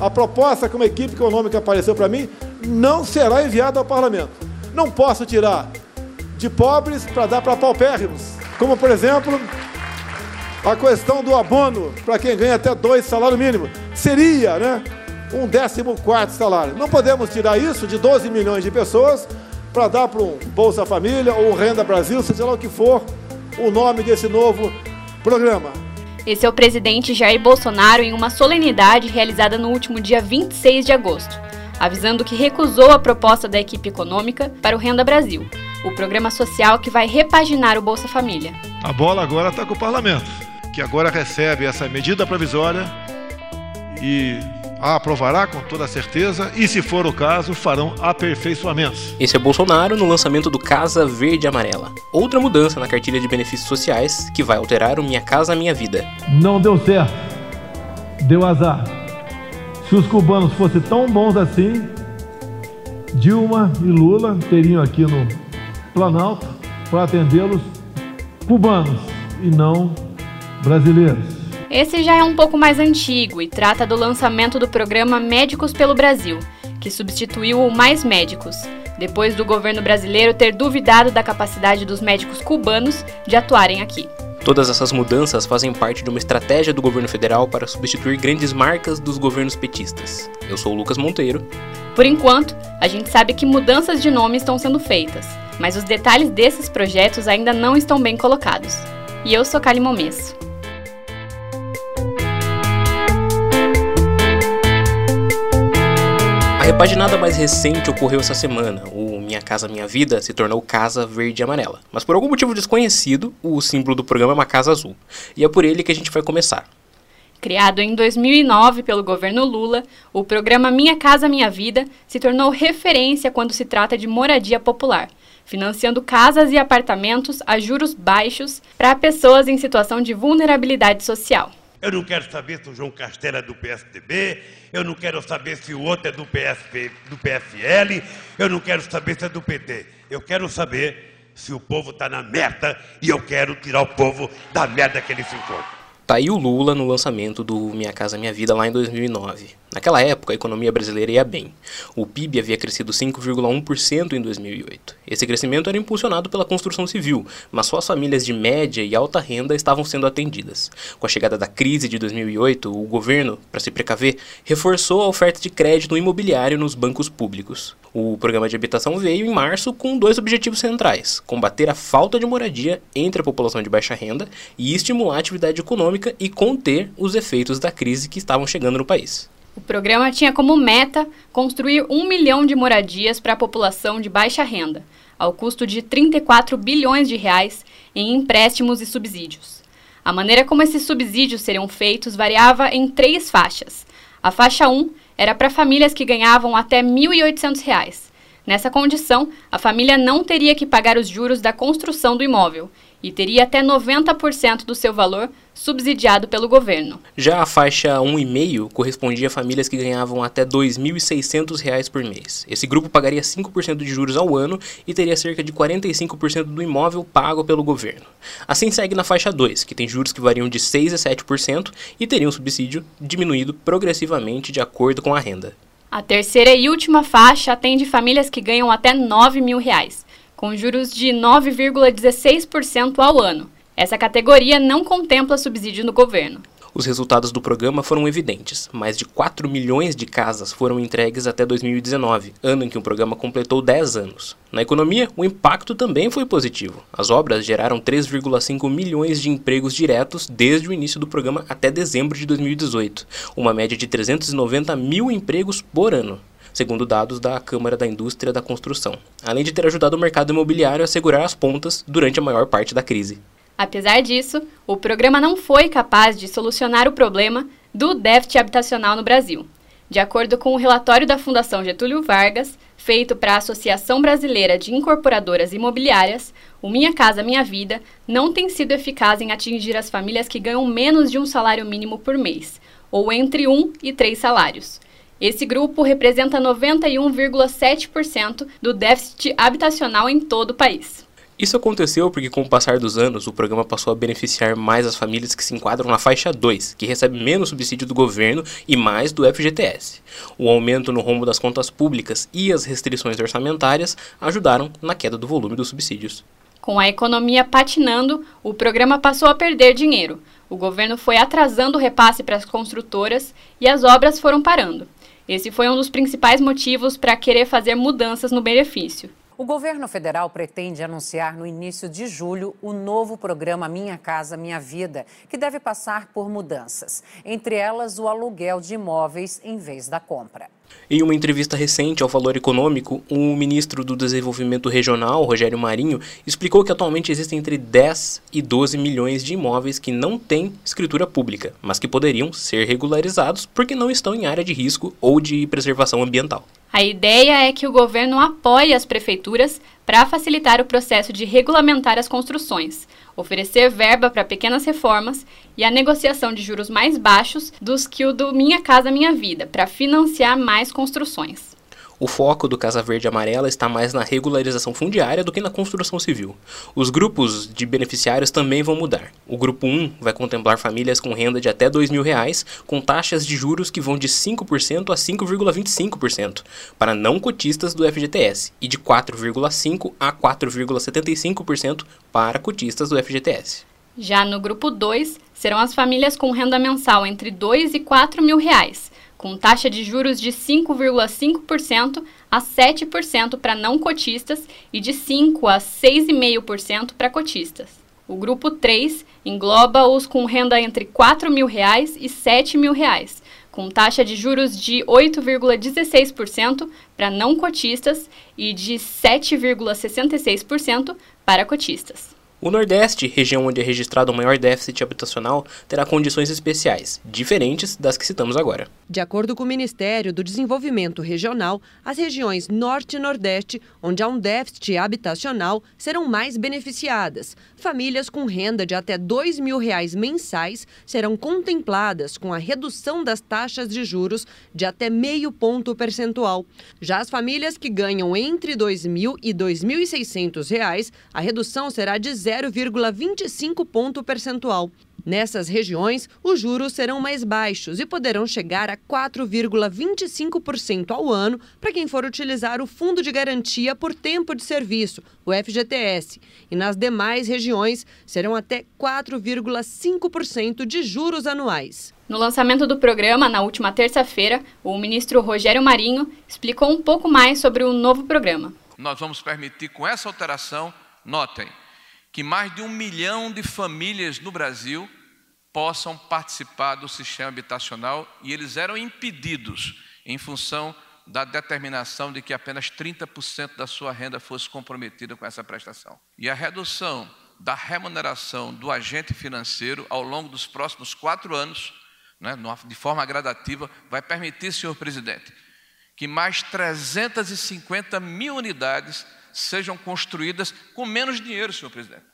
A proposta que uma equipe econômica apareceu para mim não será enviada ao parlamento. Não posso tirar de pobres para dar para paupérrimos, como por exemplo a questão do abono para quem ganha até dois salários mínimos. Seria, né? Um décimo quarto salário. Não podemos tirar isso de 12 milhões de pessoas para dar para um Bolsa Família ou Renda Brasil, seja lá o que for o nome desse novo programa. Esse é o presidente Jair Bolsonaro em uma solenidade realizada no último dia 26 de agosto, avisando que recusou a proposta da equipe econômica para o Renda Brasil, o programa social que vai repaginar o Bolsa Família. A bola agora está com o parlamento, que agora recebe essa medida provisória e a aprovará com toda certeza e, se for o caso, farão aperfeiçoamentos. Esse é Bolsonaro no lançamento do Casa Verde Amarela. Outra mudança na cartilha de benefícios sociais que vai alterar o Minha Casa Minha Vida. Não deu certo. Deu azar. Se os cubanos fossem tão bons assim, Dilma e Lula teriam aqui no Planalto para atendê-los cubanos e não brasileiros. Esse já é um pouco mais antigo e trata do lançamento do programa Médicos pelo Brasil, que substituiu o Mais Médicos, depois do governo brasileiro ter duvidado da capacidade dos médicos cubanos de atuarem aqui. Todas essas mudanças fazem parte de uma estratégia do governo federal para substituir grandes marcas dos governos petistas. Eu sou o Lucas Monteiro. Por enquanto, a gente sabe que mudanças de nome estão sendo feitas, mas os detalhes desses projetos ainda não estão bem colocados. E eu sou Kali Momesso. Repaginada mais recente ocorreu essa semana. O Minha Casa Minha Vida se tornou Casa Verde e Amarela. Mas por algum motivo desconhecido, o símbolo do programa é uma casa azul. E é por ele que a gente vai começar. Criado em 2009 pelo governo Lula, o programa Minha Casa Minha Vida se tornou referência quando se trata de moradia popular, financiando casas e apartamentos a juros baixos para pessoas em situação de vulnerabilidade social. Eu não quero saber se o João Castelo é do PSDB, eu não quero saber se o outro é do, PSP, do PFL, eu não quero saber se é do PT. Eu quero saber se o povo está na merda e eu quero tirar o povo da merda que ele se encontra. Tá aí o Lula no lançamento do Minha Casa Minha Vida lá em 2009. Naquela época, a economia brasileira ia bem. O PIB havia crescido 5,1% em 2008. Esse crescimento era impulsionado pela construção civil, mas só as famílias de média e alta renda estavam sendo atendidas. Com a chegada da crise de 2008, o governo, para se precaver, reforçou a oferta de crédito imobiliário nos bancos públicos. O programa de habitação veio em março com dois objetivos centrais: combater a falta de moradia entre a população de baixa renda e estimular a atividade econômica e conter os efeitos da crise que estavam chegando no país. O programa tinha como meta construir um milhão de moradias para a população de baixa renda, ao custo de 34 bilhões de reais em empréstimos e subsídios. A maneira como esses subsídios seriam feitos variava em três faixas. A faixa 1 era para famílias que ganhavam até R$ 1.800. Nessa condição, a família não teria que pagar os juros da construção do imóvel e teria até 90% do seu valor subsidiado pelo governo. Já a faixa 1,5 correspondia a famílias que ganhavam até R$ 2.600 por mês. Esse grupo pagaria 5% de juros ao ano e teria cerca de 45% do imóvel pago pelo governo. Assim segue na faixa 2, que tem juros que variam de 6 a 7% e teria um subsídio diminuído progressivamente de acordo com a renda. A terceira e última faixa atende famílias que ganham até 9 mil reais com juros de 9,16% ao ano. Essa categoria não contempla subsídio do governo. Os resultados do programa foram evidentes. Mais de 4 milhões de casas foram entregues até 2019, ano em que o programa completou 10 anos. Na economia, o impacto também foi positivo. As obras geraram 3,5 milhões de empregos diretos desde o início do programa até dezembro de 2018, uma média de 390 mil empregos por ano segundo dados da Câmara da Indústria da Construção, além de ter ajudado o mercado imobiliário a segurar as pontas durante a maior parte da crise. Apesar disso, o programa não foi capaz de solucionar o problema do déficit habitacional no Brasil. De acordo com o relatório da Fundação Getúlio Vargas, feito para a Associação Brasileira de Incorporadoras Imobiliárias, o Minha Casa Minha Vida não tem sido eficaz em atingir as famílias que ganham menos de um salário mínimo por mês, ou entre um e três salários. Esse grupo representa 91,7% do déficit habitacional em todo o país. Isso aconteceu porque, com o passar dos anos, o programa passou a beneficiar mais as famílias que se enquadram na faixa 2, que recebe menos subsídio do governo e mais do FGTS. O aumento no rombo das contas públicas e as restrições orçamentárias ajudaram na queda do volume dos subsídios. Com a economia patinando, o programa passou a perder dinheiro. O governo foi atrasando o repasse para as construtoras e as obras foram parando. Esse foi um dos principais motivos para querer fazer mudanças no benefício. O governo federal pretende anunciar no início de julho o novo programa Minha Casa Minha Vida, que deve passar por mudanças, entre elas o aluguel de imóveis em vez da compra. Em uma entrevista recente ao Valor Econômico, o ministro do Desenvolvimento Regional, Rogério Marinho, explicou que atualmente existem entre 10 e 12 milhões de imóveis que não têm escritura pública, mas que poderiam ser regularizados porque não estão em área de risco ou de preservação ambiental. A ideia é que o governo apoie as prefeituras para facilitar o processo de regulamentar as construções, oferecer verba para pequenas reformas e a negociação de juros mais baixos dos que o do Minha Casa Minha Vida, para financiar mais construções. O foco do Casa Verde Amarela está mais na regularização fundiária do que na construção civil. Os grupos de beneficiários também vão mudar. O grupo 1 vai contemplar famílias com renda de até 2 mil reais, com taxas de juros que vão de 5% a 5,25% para não cotistas do FGTS e de 4,5% a 4,75% para cotistas do FGTS. Já no grupo 2, serão as famílias com renda mensal entre R$ 2 e 4 mil reais, com taxa de juros de 5,5% a 7% para não cotistas e de 5% a 6,5% para cotistas. O grupo 3 engloba os com renda entre 4 mil reais e 7 mil reais, com taxa de juros de 8,16% para não cotistas e de 7,66% para cotistas. O Nordeste, região onde é registrado o maior déficit habitacional, terá condições especiais, diferentes das que citamos agora. De acordo com o Ministério do Desenvolvimento Regional, as regiões Norte e Nordeste, onde há um déficit habitacional, serão mais beneficiadas. Famílias com renda de até 2 mil reais mensais serão contempladas com a redução das taxas de juros de até meio ponto percentual. Já as famílias que ganham entre R$ 2 mil e 2.600 reais, a redução será de 0,25 ponto percentual. Nessas regiões, os juros serão mais baixos e poderão chegar a 4,25% ao ano para quem for utilizar o Fundo de Garantia por Tempo de Serviço, o FGTS. E nas demais regiões, serão até 4,5% de juros anuais. No lançamento do programa, na última terça-feira, o ministro Rogério Marinho explicou um pouco mais sobre o novo programa. Nós vamos permitir, com essa alteração, notem, que mais de um milhão de famílias no Brasil possam participar do sistema habitacional e eles eram impedidos em função da determinação de que apenas 30% da sua renda fosse comprometida com essa prestação. E a redução da remuneração do agente financeiro ao longo dos próximos quatro anos, né, de forma gradativa, vai permitir, senhor presidente, que mais 350 mil unidades sejam construídas com menos dinheiro, senhor presidente.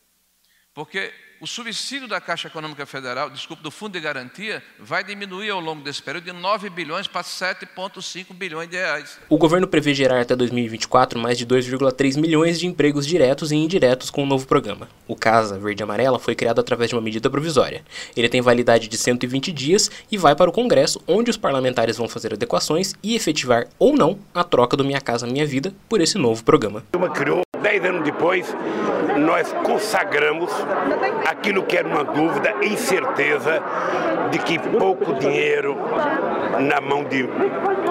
Porque o subsídio da Caixa Econômica Federal, desculpe, do Fundo de Garantia, vai diminuir ao longo desse período de 9 bilhões para 7,5 bilhões de reais. O governo prevê gerar até 2024 mais de 2,3 milhões de empregos diretos e indiretos com o novo programa. O Casa Verde Amarela foi criado através de uma medida provisória. Ele tem validade de 120 dias e vai para o Congresso, onde os parlamentares vão fazer adequações e efetivar ou não a troca do Minha Casa Minha Vida por esse novo programa. Criou, dez anos depois, nós consagramos aquilo que era uma dúvida, incerteza de que pouco dinheiro na mão de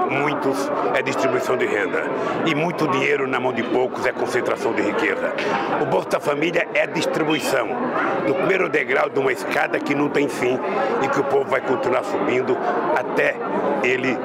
muitos é distribuição de renda e muito dinheiro na mão de poucos é concentração de riqueza. O Bolsa Família é distribuição, no primeiro degrau de uma escada que não tem fim e que o povo vai continuar subindo até ele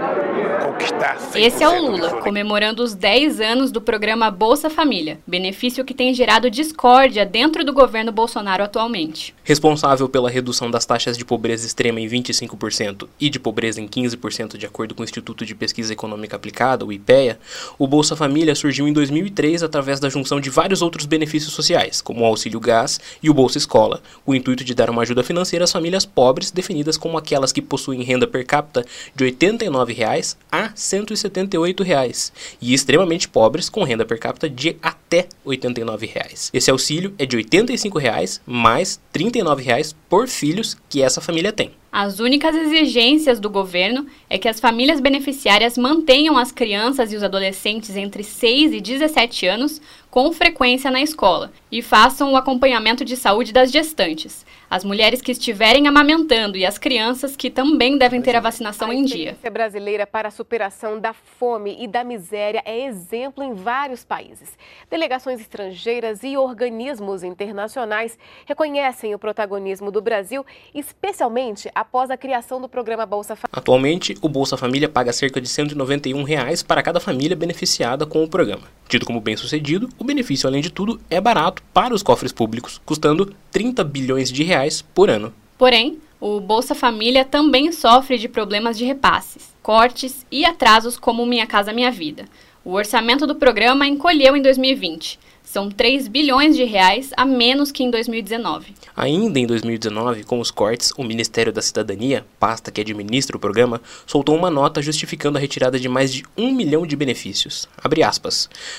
conquistar. Esse é o Lula, comemorando os 10 anos do programa Bolsa Família, benefício que tem gerado discórdia dentro do governo Bolsonaro atualmente. Responsável pela redução das taxas de pobreza extrema em 25% e de pobreza em 15% de acordo com o Instituto de Pesquisa Econômica Aplicada, o IPEA, o Bolsa Família surgiu em 2003 através da junção de vários outros benefícios sociais, como o auxílio gás e o Bolsa Escola, o intuito de dar uma ajuda financeira às famílias pobres, definidas como aquelas que possuem renda per capita de 89 reais a 178 reais, e extremamente pobres com renda per capita de até até 89 reais. Esse auxílio é de 85 reais, mais 39 reais por filhos que essa família tem. As únicas exigências do governo é que as famílias beneficiárias mantenham as crianças e os adolescentes entre 6 e 17 anos com frequência na escola e façam o acompanhamento de saúde das gestantes, as mulheres que estiverem amamentando e as crianças que também devem ter a vacinação a em dia. A brasileira para a superação da fome e da miséria é exemplo em vários países. Delegações estrangeiras e organismos internacionais reconhecem o protagonismo do Brasil, especialmente após a criação do programa Bolsa Família. Atualmente, o Bolsa Família paga cerca de 191 reais para cada família beneficiada com o programa. Tido como bem-sucedido, o benefício, além de tudo, é barato para os cofres públicos, custando 30 bilhões de reais por ano. Porém, o Bolsa Família também sofre de problemas de repasses, cortes e atrasos como Minha Casa Minha Vida. O orçamento do programa encolheu em 2020 são 3 bilhões de reais a menos que em 2019. Ainda em 2019, com os cortes, o Ministério da Cidadania, pasta que administra o programa, soltou uma nota justificando a retirada de mais de um milhão de benefícios.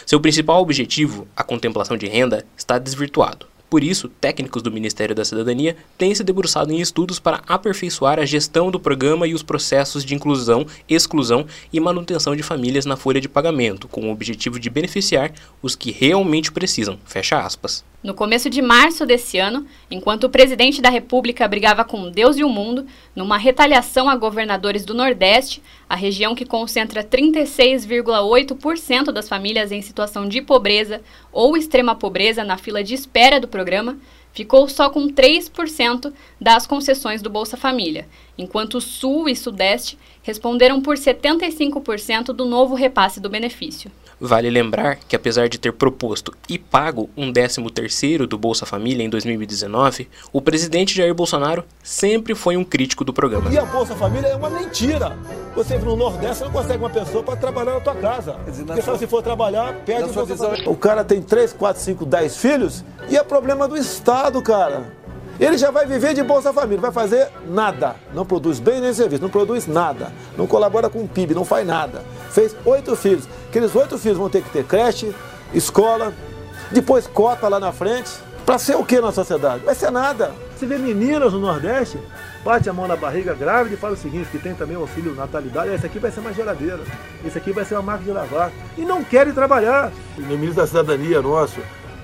Seu principal objetivo, a contemplação de renda, está desvirtuado. Por isso, técnicos do Ministério da Cidadania têm se debruçado em estudos para aperfeiçoar a gestão do programa e os processos de inclusão, exclusão e manutenção de famílias na folha de pagamento, com o objetivo de beneficiar os que realmente precisam. Fecha aspas. No começo de março desse ano, enquanto o presidente da República brigava com Deus e o mundo, numa retaliação a governadores do Nordeste, a região que concentra 36,8% das famílias em situação de pobreza ou extrema pobreza na fila de espera do programa, ficou só com 3% das concessões do Bolsa Família, enquanto o Sul e Sudeste responderam por 75% do novo repasse do benefício. Vale lembrar que apesar de ter proposto e pago um 13º do Bolsa Família em 2019, o presidente Jair Bolsonaro sempre foi um crítico do programa. E a Bolsa Família é uma mentira. Você no Nordeste não consegue uma pessoa para trabalhar na tua casa. Porque só se for trabalhar, perde o Bolsa Família. O cara tem 3, 4, 5, 10 filhos e é problema do Estado, cara. Ele já vai viver de Bolsa Família, vai fazer nada. Não produz bem nem serviço, não produz nada. Não colabora com o PIB, não faz nada. Fez oito filhos. Aqueles oito filhos vão ter que ter creche, escola, depois cota lá na frente. Para ser o que na sociedade? Vai ser nada. Você vê meninas no Nordeste, bate a mão na barriga grávida e fala o seguinte, que tem também o auxílio natalidade, esse aqui vai ser uma geladeira, esse aqui vai ser uma máquina de lavar. E não querem trabalhar. O ministro da Cidadania nosso,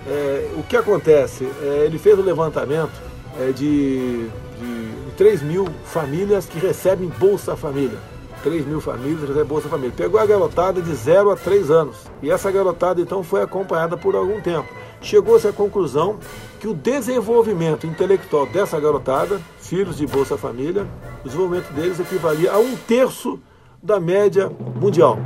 é, o que acontece? É, ele fez o levantamento é, de, de 3 mil famílias que recebem Bolsa Família. 3 mil famílias recebem Bolsa Família. Pegou a garotada de 0 a 3 anos. E essa garotada então foi acompanhada por algum tempo. Chegou-se à conclusão que o desenvolvimento intelectual dessa garotada, filhos de Bolsa Família, o desenvolvimento deles equivalia a um terço da média mundial.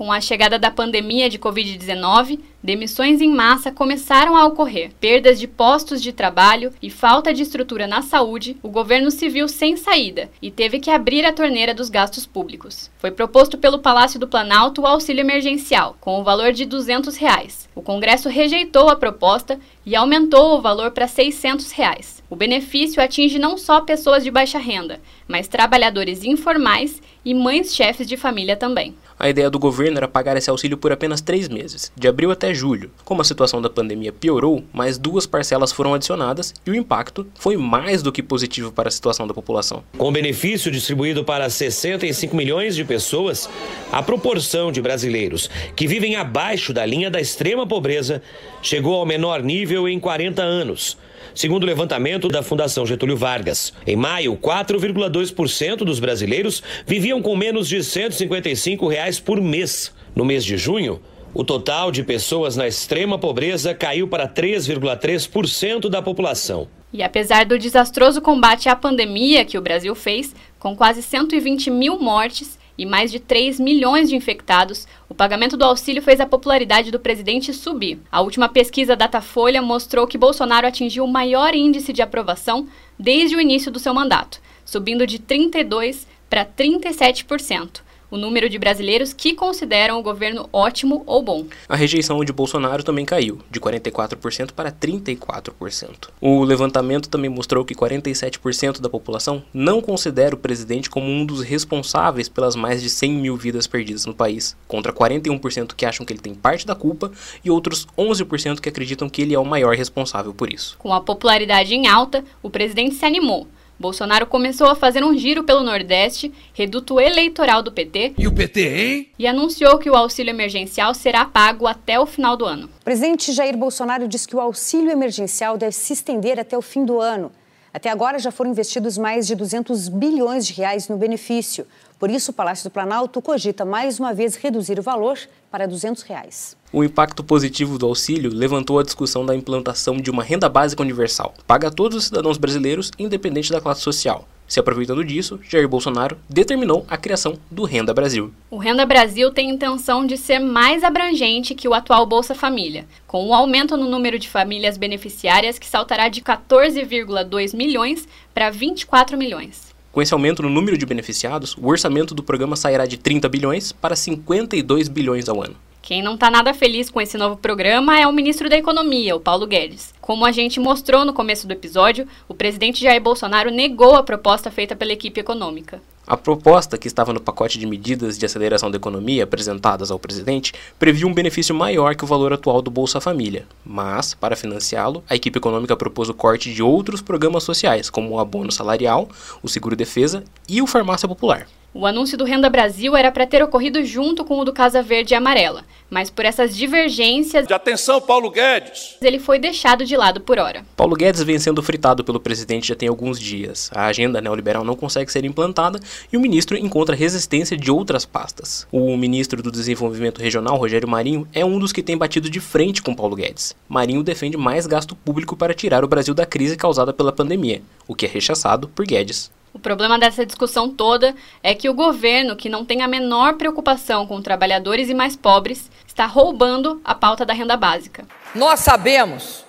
Com a chegada da pandemia de Covid-19, demissões em massa começaram a ocorrer. Perdas de postos de trabalho e falta de estrutura na saúde, o governo se viu sem saída e teve que abrir a torneira dos gastos públicos. Foi proposto pelo Palácio do Planalto o auxílio emergencial, com o valor de 200 reais. O Congresso rejeitou a proposta e aumentou o valor para 600 reais. O benefício atinge não só pessoas de baixa renda, mas trabalhadores informais e mães chefes de família também. A ideia do governo era pagar esse auxílio por apenas três meses, de abril até julho. Como a situação da pandemia piorou, mais duas parcelas foram adicionadas e o impacto foi mais do que positivo para a situação da população. Com benefício distribuído para 65 milhões de pessoas, a proporção de brasileiros que vivem abaixo da linha da extrema pobreza chegou ao menor nível em 40 anos segundo o levantamento da Fundação Getúlio Vargas. Em maio, 4,2% dos brasileiros viviam com menos de 155 reais por mês. No mês de junho, o total de pessoas na extrema pobreza caiu para 3,3% da população. E apesar do desastroso combate à pandemia que o Brasil fez, com quase 120 mil mortes, e mais de 3 milhões de infectados, o pagamento do auxílio fez a popularidade do presidente subir. A última pesquisa Datafolha mostrou que Bolsonaro atingiu o maior índice de aprovação desde o início do seu mandato, subindo de 32% para 37%. O número de brasileiros que consideram o governo ótimo ou bom. A rejeição de Bolsonaro também caiu, de 44% para 34%. O levantamento também mostrou que 47% da população não considera o presidente como um dos responsáveis pelas mais de 100 mil vidas perdidas no país, contra 41% que acham que ele tem parte da culpa e outros 11% que acreditam que ele é o maior responsável por isso. Com a popularidade em alta, o presidente se animou Bolsonaro começou a fazer um giro pelo Nordeste, reduto eleitoral do PT. E o PT, hein? E anunciou que o auxílio emergencial será pago até o final do ano. O presidente Jair Bolsonaro diz que o auxílio emergencial deve se estender até o fim do ano. Até agora já foram investidos mais de 200 bilhões de reais no benefício. Por isso, o Palácio do Planalto cogita mais uma vez reduzir o valor para 200 reais. O impacto positivo do auxílio levantou a discussão da implantação de uma renda básica universal, paga a todos os cidadãos brasileiros, independente da classe social. Se aproveitando disso, Jair Bolsonaro determinou a criação do Renda Brasil. O Renda Brasil tem intenção de ser mais abrangente que o atual Bolsa Família, com um aumento no número de famílias beneficiárias que saltará de 14,2 milhões para 24 milhões. Com esse aumento no número de beneficiados, o orçamento do programa sairá de 30 bilhões para 52 bilhões ao ano. Quem não está nada feliz com esse novo programa é o ministro da Economia, o Paulo Guedes. Como a gente mostrou no começo do episódio, o presidente Jair Bolsonaro negou a proposta feita pela equipe econômica. A proposta, que estava no pacote de medidas de aceleração da economia apresentadas ao presidente, previa um benefício maior que o valor atual do Bolsa Família. Mas, para financiá-lo, a equipe econômica propôs o corte de outros programas sociais, como o abono salarial, o seguro-defesa e o farmácia popular. O anúncio do Renda Brasil era para ter ocorrido junto com o do Casa Verde e Amarela, mas por essas divergências. De atenção, Paulo Guedes! Ele foi deixado de lado por hora. Paulo Guedes vem sendo fritado pelo presidente já tem alguns dias. A agenda neoliberal não consegue ser implantada e o ministro encontra resistência de outras pastas. O ministro do Desenvolvimento Regional, Rogério Marinho, é um dos que tem batido de frente com Paulo Guedes. Marinho defende mais gasto público para tirar o Brasil da crise causada pela pandemia, o que é rechaçado por Guedes. O problema dessa discussão toda é que o governo, que não tem a menor preocupação com trabalhadores e mais pobres, está roubando a pauta da renda básica. Nós sabemos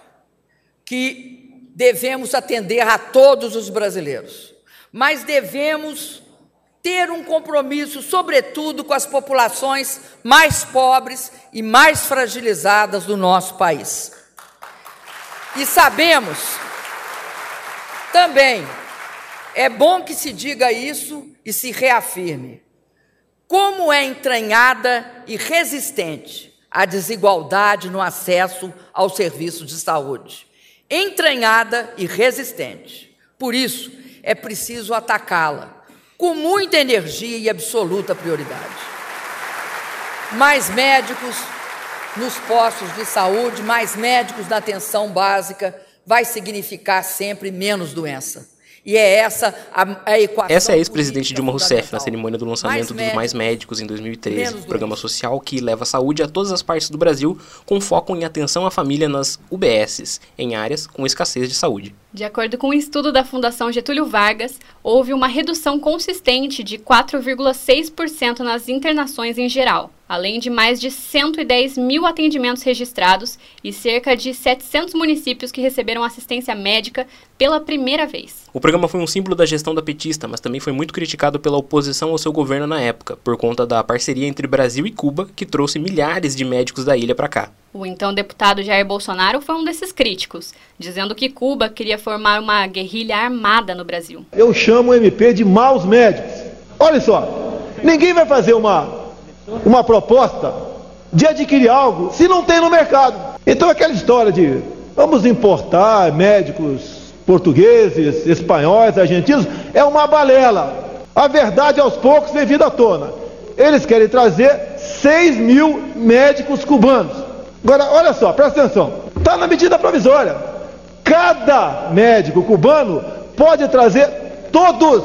que devemos atender a todos os brasileiros, mas devemos ter um compromisso, sobretudo, com as populações mais pobres e mais fragilizadas do nosso país. E sabemos também é bom que se diga isso e se reafirme. Como é entranhada e resistente a desigualdade no acesso ao serviço de saúde. Entranhada e resistente. Por isso, é preciso atacá-la com muita energia e absoluta prioridade. Mais médicos nos postos de saúde, mais médicos na atenção básica, vai significar sempre menos doença. E é essa a, a equação. Essa é a ex-presidente Dilma Rousseff na cerimônia do lançamento mais dos Mais Médicos em 2013, programa social que leva saúde a todas as partes do Brasil, com foco em atenção à família nas UBSs, em áreas com escassez de saúde. De acordo com um estudo da Fundação Getúlio Vargas, houve uma redução consistente de 4,6% nas internações em geral além de mais de 110 mil atendimentos registrados e cerca de 700 municípios que receberam assistência médica pela primeira vez. O programa foi um símbolo da gestão da petista, mas também foi muito criticado pela oposição ao seu governo na época, por conta da parceria entre Brasil e Cuba, que trouxe milhares de médicos da ilha para cá. O então deputado Jair Bolsonaro foi um desses críticos, dizendo que Cuba queria formar uma guerrilha armada no Brasil. Eu chamo o MP de maus médicos. Olha só, ninguém vai fazer uma uma proposta de adquirir algo se não tem no mercado. Então aquela história de vamos importar médicos portugueses, espanhóis, argentinos, é uma balela. A verdade aos poucos vem vindo à tona. Eles querem trazer 6 mil médicos cubanos. Agora, olha só, presta atenção. Está na medida provisória. Cada médico cubano pode trazer todos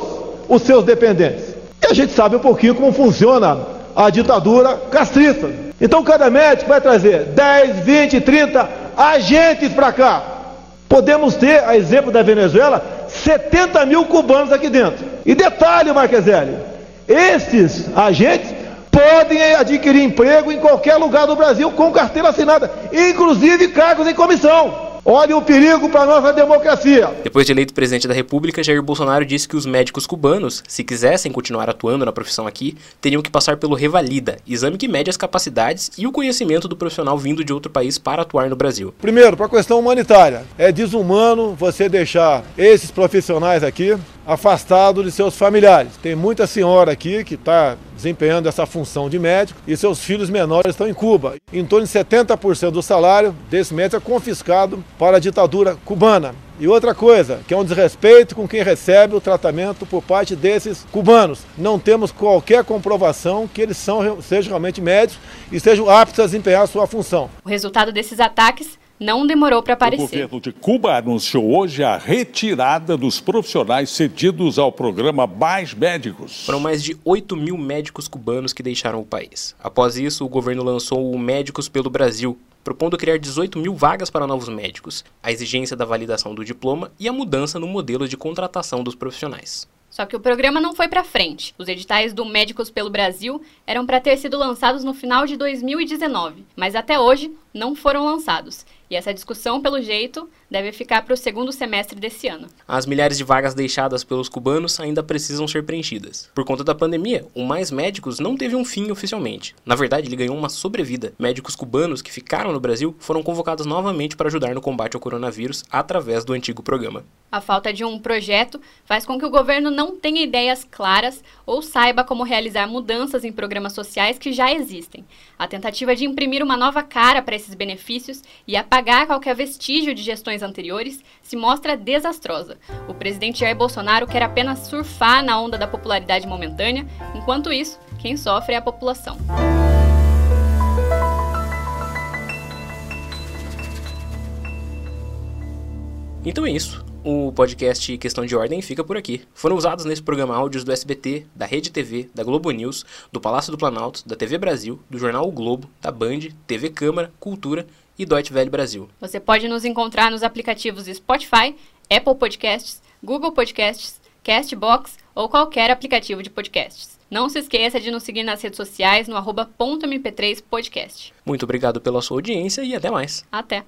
os seus dependentes. E a gente sabe um pouquinho como funciona a ditadura castrista. Então cada médico vai trazer 10, 20, 30 agentes para cá. Podemos ter, a exemplo da Venezuela, 70 mil cubanos aqui dentro. E detalhe, Marqueselli, esses agentes podem adquirir emprego em qualquer lugar do Brasil com carteira assinada, inclusive cargos em comissão. Olha o perigo para a nossa democracia. Depois de eleito presidente da República, Jair Bolsonaro disse que os médicos cubanos, se quisessem continuar atuando na profissão aqui, teriam que passar pelo Revalida, exame que mede as capacidades e o conhecimento do profissional vindo de outro país para atuar no Brasil. Primeiro, para a questão humanitária. É desumano você deixar esses profissionais aqui afastados de seus familiares. Tem muita senhora aqui que está desempenhando essa função de médico e seus filhos menores estão em Cuba. Em torno de 70% do salário desse médico é confiscado para a ditadura cubana. E outra coisa, que é um desrespeito com quem recebe o tratamento por parte desses cubanos. Não temos qualquer comprovação que eles são, sejam realmente médicos e sejam aptos a desempenhar a sua função. O resultado desses ataques não demorou para aparecer. O governo de Cuba anunciou hoje a retirada dos profissionais cedidos ao programa Mais Médicos. Foram mais de 8 mil médicos cubanos que deixaram o país. Após isso, o governo lançou o Médicos pelo Brasil, propondo criar 18 mil vagas para novos médicos, a exigência da validação do diploma e a mudança no modelo de contratação dos profissionais. Só que o programa não foi para frente. Os editais do Médicos pelo Brasil eram para ter sido lançados no final de 2019, mas até hoje não foram lançados. E essa discussão, pelo jeito, deve ficar para o segundo semestre desse ano. As milhares de vagas deixadas pelos cubanos ainda precisam ser preenchidas. Por conta da pandemia, o Mais Médicos não teve um fim oficialmente. Na verdade, ele ganhou uma sobrevida. Médicos cubanos que ficaram no Brasil foram convocados novamente para ajudar no combate ao coronavírus através do antigo programa. A falta de um projeto faz com que o governo não tenha ideias claras ou saiba como realizar mudanças em programas sociais que já existem. A tentativa de imprimir uma nova cara para esses benefícios e apagar qualquer vestígio de gestões anteriores se mostra desastrosa. O presidente Jair Bolsonaro quer apenas surfar na onda da popularidade momentânea, enquanto isso, quem sofre é a população. Então é isso. O podcast Questão de Ordem fica por aqui. Foram usados nesse programa áudios do SBT, da Rede TV, da Globo News, do Palácio do Planalto, da TV Brasil, do Jornal O Globo, da Band, TV Câmara, Cultura e Deutsche Welle Brasil. Você pode nos encontrar nos aplicativos Spotify, Apple Podcasts, Google Podcasts, Castbox ou qualquer aplicativo de podcasts. Não se esqueça de nos seguir nas redes sociais no arroba .mp3podcast. Muito obrigado pela sua audiência e até mais. Até!